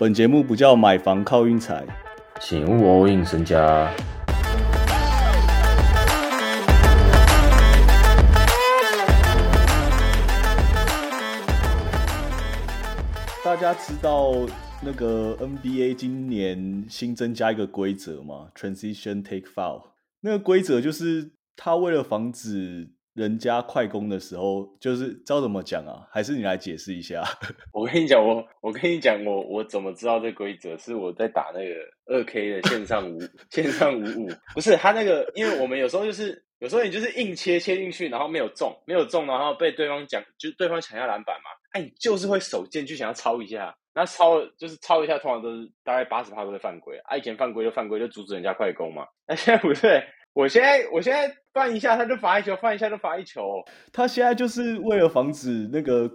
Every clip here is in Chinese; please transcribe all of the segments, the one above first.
本节目不叫买房靠运财，请勿 all in 身家。大家知道那个 NBA 今年新增加一个规则吗？Transition take foul。那个规则就是他为了防止人家快攻的时候，就是知道怎么讲啊？还是你来解释一下？我跟你讲，我我跟你讲，我我怎么知道这规则？是我在打那个二 K 的线上五线上五五，不是他那个，因为我们有时候就是有时候你就是硬切切进去，然后没有中，没有中，然后被对方讲，就对方抢下篮板嘛，哎，你就是会手贱去想要抄一下，那抄就是抄一下，通常都是大概八十趴都是犯规啊，以前犯规就犯规，就阻止人家快攻嘛，那现在不对。我现在我现在犯一下他就罚一球，犯一下就罚一球。他现在就是为了防止那个，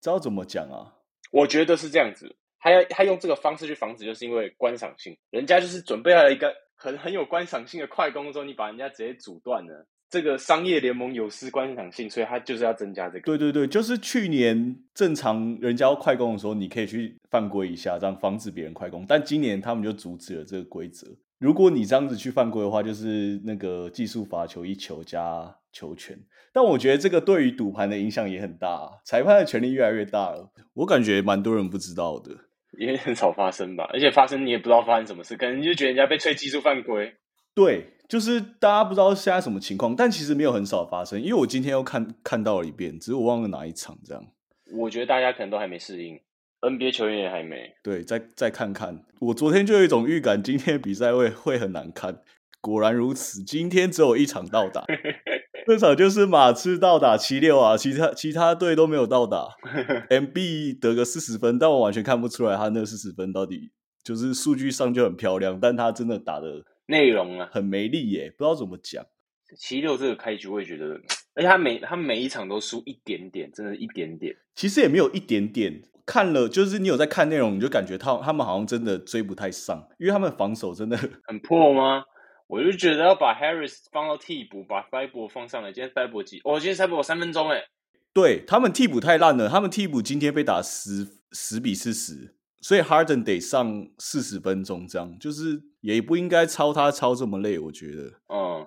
知道怎么讲啊？我觉得是这样子，他要他用这个方式去防止，就是因为观赏性。人家就是准备了一个很很有观赏性的快攻之后，你把人家直接阻断了，这个商业联盟有失观赏性，所以他就是要增加这个。对对对，就是去年正常人家要快攻的时候，你可以去犯规一下，这样防止别人快攻。但今年他们就阻止了这个规则。如果你这样子去犯规的话，就是那个技术罚球一球加球权。但我觉得这个对于赌盘的影响也很大，裁判的权力越来越大了。我感觉蛮多人不知道的，也很少发生吧。而且发生你也不知道发生什么事，可能就觉得人家被吹技术犯规。对，就是大家不知道现在什么情况，但其实没有很少发生。因为我今天又看看到了一遍，只是我忘了哪一场这样。我觉得大家可能都还没适应。NBA 球员也还没对，再再看看。我昨天就有一种预感，今天比赛会 会很难看。果然如此，今天只有一场到达，这场就是马刺到达七六啊，其他其他队都没有到达。MB 得个四十分，但我完全看不出来他那四十分到底就是数据上就很漂亮，但他真的打的内容啊很没力耶，不知道怎么讲。七六这个开局我也觉得，而且他每他每一场都输一点点，真的一点点。其实也没有一点点。看了就是你有在看内容，你就感觉他他们好像真的追不太上，因为他们防守真的 很破吗？我就觉得要把 Harris 放到替补，把 Fiber 放上来。今天 Fiber 几？哦，今天 Fiber 三分钟哎。对他们替补太烂了，他们替补今天被打十十比四十，所以 Harden 得上四十分钟，这样就是也不应该超他超这么累，我觉得。嗯，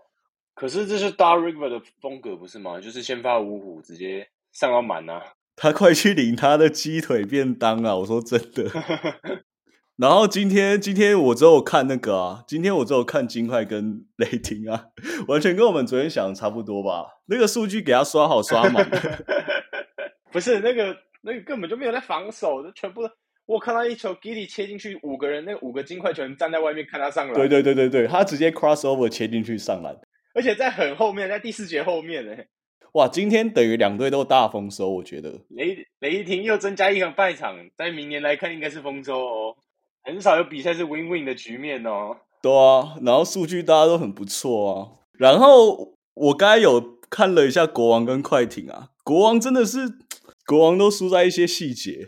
可是这是 Dar River 的风格不是吗？就是先发五虎，直接上到满啊。他快去领他的鸡腿便当啊！我说真的。然后今天今天我只有看那个啊，今天我只有看金块跟 雷霆啊，完全跟我们昨天想的差不多吧？那个数据给他刷好刷满。不是那个那个根本就没有在防守，的，全部我看到一球 Giddy 切进去，五个人那五个金块球员站在外面看他上篮。对对对对对，他直接 cross over 切进去上篮，而且在很后面，在第四节后面呢。哇，今天等于两队都大丰收，我觉得雷雷霆又增加一场败场，在明年来看应该是丰收哦。很少有比赛是 win win 的局面哦。对啊，然后数据大家都很不错啊。然后我刚才有看了一下国王跟快艇啊，国王真的是国王都输在一些细节。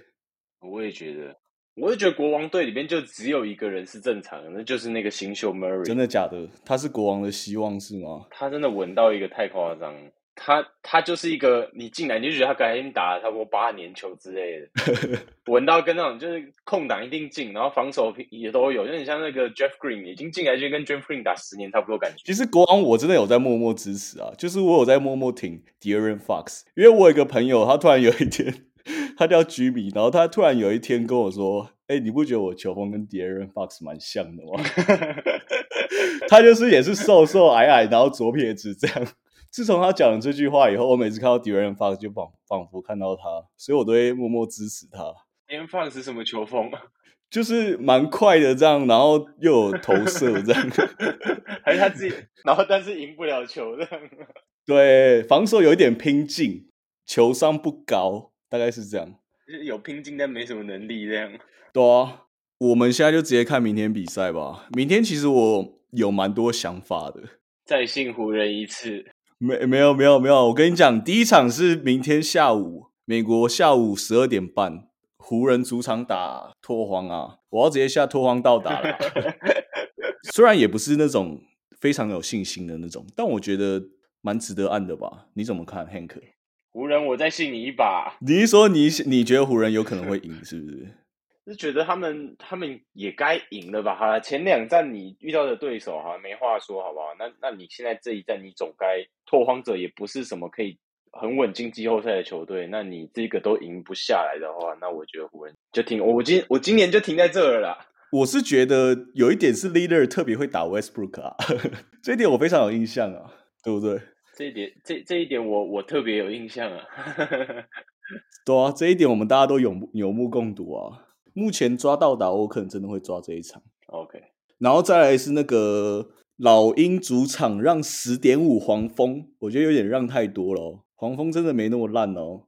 我也觉得，我也觉得国王队里面就只有一个人是正常的，那就是那个新秀 Murray。真的假的？他是国王的希望是吗？他真的稳到一个太夸张。他他就是一个，你进来你就觉得他赶紧打了差不多八年球之类的，闻到跟那种就是空档一定进，然后防守也都有，有点像那个 Jeff Green 已经进来就跟 Jeff Green 打十年差不多感觉。其实国王我真的有在默默支持啊，就是我有在默默挺 De'Aaron Fox，因为我有一个朋友，他突然有一天他叫 Jimmy，然后他突然有一天跟我说：“哎，你不觉得我球风跟 De'Aaron Fox 蛮像的吗？” 他就是也是瘦瘦矮矮，然后左撇子这样。自从他讲了这句话以后，我每次看到 d a r e n Fox 就仿仿佛看到他，所以我都会默默支持他。d a r e n Fox 是什么球风？就是蛮快的这样，然后又有投射这样，还是他自己，然后但是赢不了球这样。对，防守有一点拼劲，球商不高，大概是这样。有拼劲，但没什么能力这样。对啊，我们现在就直接看明天比赛吧。明天其实我有蛮多想法的。再信湖人一次。没没有没有没有，我跟你讲，第一场是明天下午，美国下午十二点半，湖人主场打拓荒啊，我要直接下拓荒到达了。虽然也不是那种非常有信心的那种，但我觉得蛮值得按的吧？你怎么看，Hank？湖人，我再信你一把。你是说你你觉得湖人有可能会赢，是不是？是觉得他们他们也该赢了吧？好了，前两站你遇到的对手好像没话说，好不好？那那你现在这一站你总该拓荒者也不是什么可以很稳进季后赛的球队，那你这个都赢不下来的话，那我觉得湖人就停。我今我今年就停在这儿了啦。我是觉得有一点是 leader 特别会打 Westbrook 啊，这一点我非常有印象啊，对不对？这一点这这一点我我特别有印象啊。对啊，这一点我们大家都有目有目共睹啊。目前抓到打，我可能真的会抓这一场。OK，然后再来是那个老鹰主场让十点五黄蜂，我觉得有点让太多了、哦。黄蜂真的没那么烂哦。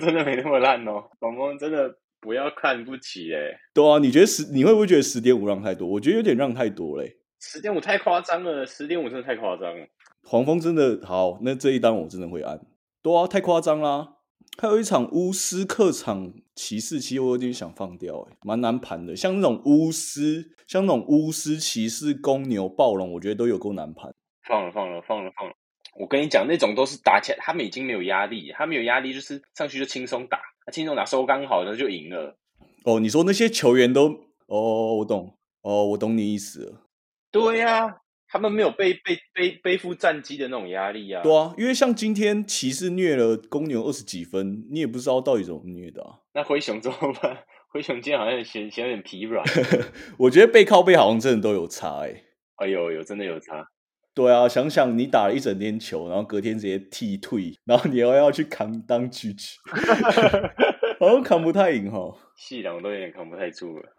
真的没那么烂哦，黄蜂真的不要看不起哎。对啊，你觉得十你会不会觉得十点五让太多？我觉得有点让太多嘞。十点五太夸张了，十点五真的太夸张了。黄蜂真的好，那这一单我真的会按。对啊，太夸张啦！还有一场巫师客场骑士，其实我有点想放掉、欸，蛮难盘的。像那种巫师，像那种巫师、骑士、公牛、暴龙，我觉得都有够难盘。放了，放了，放了，放了。我跟你讲，那种都是打起来，他们已经没有压力，他们有压力就是上去就轻松打，轻松打收刚好，然后就赢了。哦，你说那些球员都，哦，我懂，哦，我懂你意思了。对呀、啊，他们没有背背背背负战绩的那种压力啊。对啊，因为像今天骑士虐了公牛二十几分，你也不知道到底怎么虐的啊。那灰熊怎么办？灰熊今天好像显显有点疲软。我觉得背靠背好像真的都有差哎、欸。哎呦，有真的有差。对啊，想想你打了一整天球，然后隔天直接踢退，然后你又要去扛当狙击，好像扛不太赢哈。细狼都有点扛不太住了。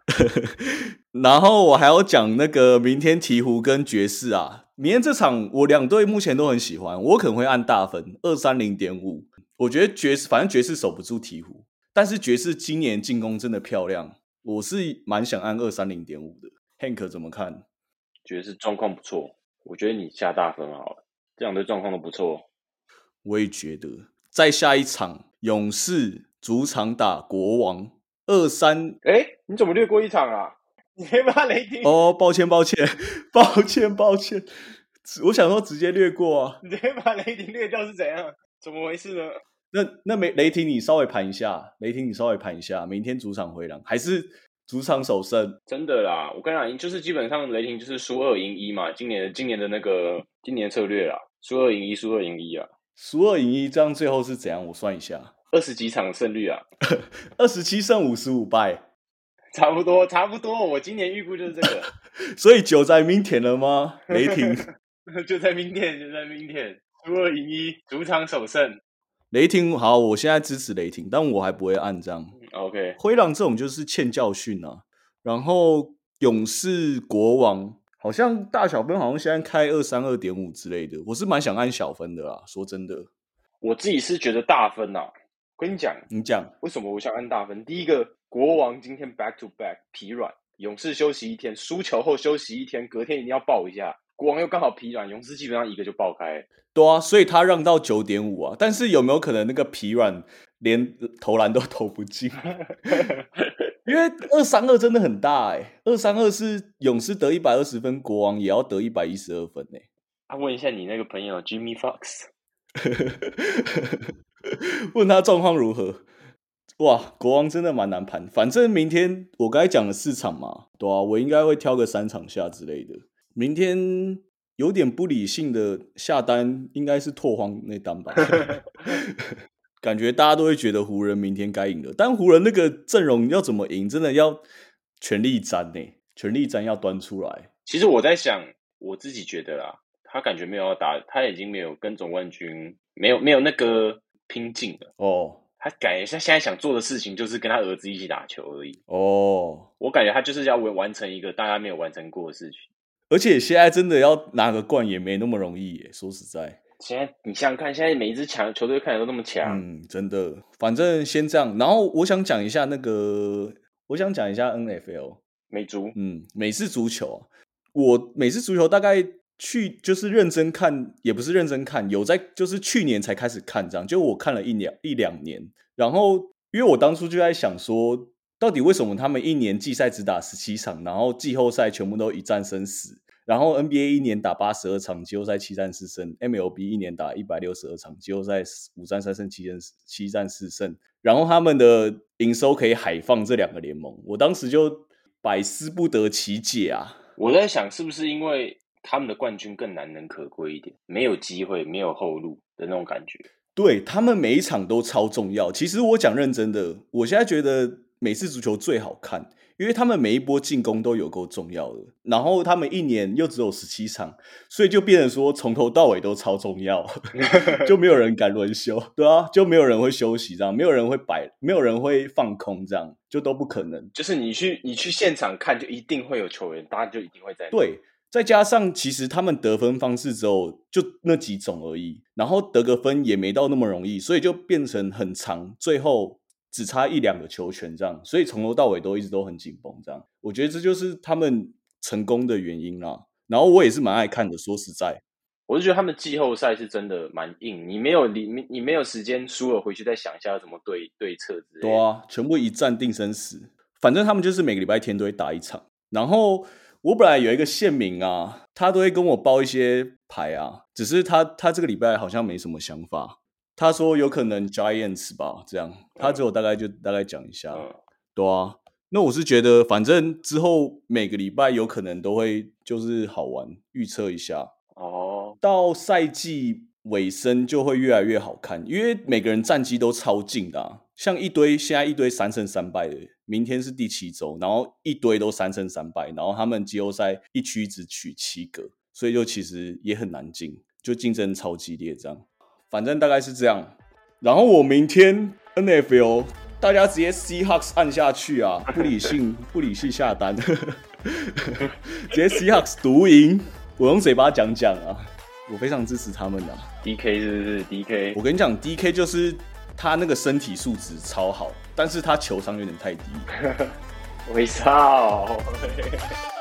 然后我还要讲那个明天鹈鹕跟爵士啊，明天这场我两队目前都很喜欢，我可能会按大分二三零点五。我觉得爵士反正爵士守不住鹈鹕，但是爵士今年进攻真的漂亮，我是蛮想按二三零点五的。Hank 怎么看？爵士状况不错，我觉得你下大分好了，这两队状况都不错。我也觉得，在下一场勇士主场打国王二三，哎，你怎么略过一场啊？你别把雷霆哦，抱歉抱歉 抱歉抱歉，我想说直接略过啊。你直接把雷霆略掉是怎样？怎么回事呢？那那没雷霆，你稍微盘一下，雷霆你稍微盘一下，明天主场回廊还是主场首胜？真的啦，我跟你讲，就是基本上雷霆就是输二赢一嘛，今年的今年的那个今年策略啦，输二赢一，输二赢一啊，输二赢一，这样最后是怎样？我算一下，二十几场胜率啊，二十七胜五十五败，差不多差不多。我今年预估就是这个，所以九在明天了吗？雷霆，就在明天，就在明天，输二赢一，主场首胜。雷霆好，我现在支持雷霆，但我还不会按这样。OK，灰狼这种就是欠教训啊。然后勇士国王好像大小分好像现在开二三二点五之类的，我是蛮想按小分的啦。说真的，我自己是觉得大分呐、啊。跟你讲，你讲为什么我想按大分？第一个，国王今天 back to back 疲软，勇士休息一天，输球后休息一天，隔天一定要爆一下。国王又刚好疲软，勇士基本上一个就爆开。对啊，所以他让到九点五啊。但是有没有可能那个疲软连投篮都投不进？因为二三二真的很大哎、欸，二三二是勇士得一百二十分，国王也要得一百一十二分呢、欸。啊，问一下你那个朋友 Jimmy Fox，问他状况如何？哇，国王真的蛮难盘。反正明天我刚才讲了四场嘛，对啊，我应该会挑个三场下之类的。明天有点不理性的下单，应该是拓荒那单吧。感觉大家都会觉得湖人明天该赢了，但湖人那个阵容要怎么赢，真的要全力战呢、欸，全力战要端出来。其实我在想，我自己觉得啦，他感觉没有要打，他已经没有跟总冠军没有没有那个拼劲了哦。他感觉他现在想做的事情就是跟他儿子一起打球而已。哦，我感觉他就是要完完成一个大家没有完成过的事情。而且现在真的要拿个冠也没那么容易耶，说实在。现在你想想看，现在每一支强球队看起来都那么强，嗯，真的。反正先这样，然后我想讲一下那个，我想讲一下 NFL 美足，嗯，美式足球。我美式足球大概去就是认真看，也不是认真看，有在就是去年才开始看这样，就我看了一两一两年。然后因为我当初就在想说，到底为什么他们一年季赛只打十七场，然后季后赛全部都一战生死？然后 NBA 一年打八十二场，季后赛七战四胜；MLB 一年打一百六十二场，季后赛五战三胜七胜七战四胜。然后他们的营收可以海放这两个联盟，我当时就百思不得其解啊！我在想，是不是因为他们的冠军更难能可贵一点，没有机会，没有后路的那种感觉？对他们每一场都超重要。其实我讲认真的，我现在觉得美式足球最好看。因为他们每一波进攻都有够重要的，然后他们一年又只有十七场，所以就变成说从头到尾都超重要，就没有人敢轮休，对啊，就没有人会休息，这样没有人会摆，没有人会放空，这样就都不可能。就是你去你去现场看，就一定会有球员，大家就一定会在。对，再加上其实他们得分方式只有就那几种而已，然后得个分也没到那么容易，所以就变成很长，最后。只差一两个球权这样，所以从头到尾都一直都很紧绷这样。我觉得这就是他们成功的原因啦。然后我也是蛮爱看的，说实在，我就觉得他们季后赛是真的蛮硬，你没有你你没有时间输了回去再想一下怎么对对策之类。对啊，全部一战定生死。反正他们就是每个礼拜天都会打一场。然后我本来有一个县民啊，他都会跟我报一些牌啊，只是他他这个礼拜好像没什么想法。他说有可能 Giants 吧，这样他只有大概就大概讲一下，对啊。那我是觉得，反正之后每个礼拜有可能都会就是好玩，预测一下哦。到赛季尾声就会越来越好看，因为每个人战绩都超近的，像一堆现在一堆三胜三败的，明天是第七周，然后一堆都三胜三败，然后他们季后赛一区只取七个，所以就其实也很难进，就竞争超激烈这样。反正大概是这样，然后我明天 N F L 大家直接 C Hawks 按下去啊，不理性 不理性下单，直接 C Hawks 独赢，我用嘴巴讲讲啊，我非常支持他们的 D K 是不是 D K？我跟你讲 D K 就是他那个身体素质超好，但是他球商有点太低，我操。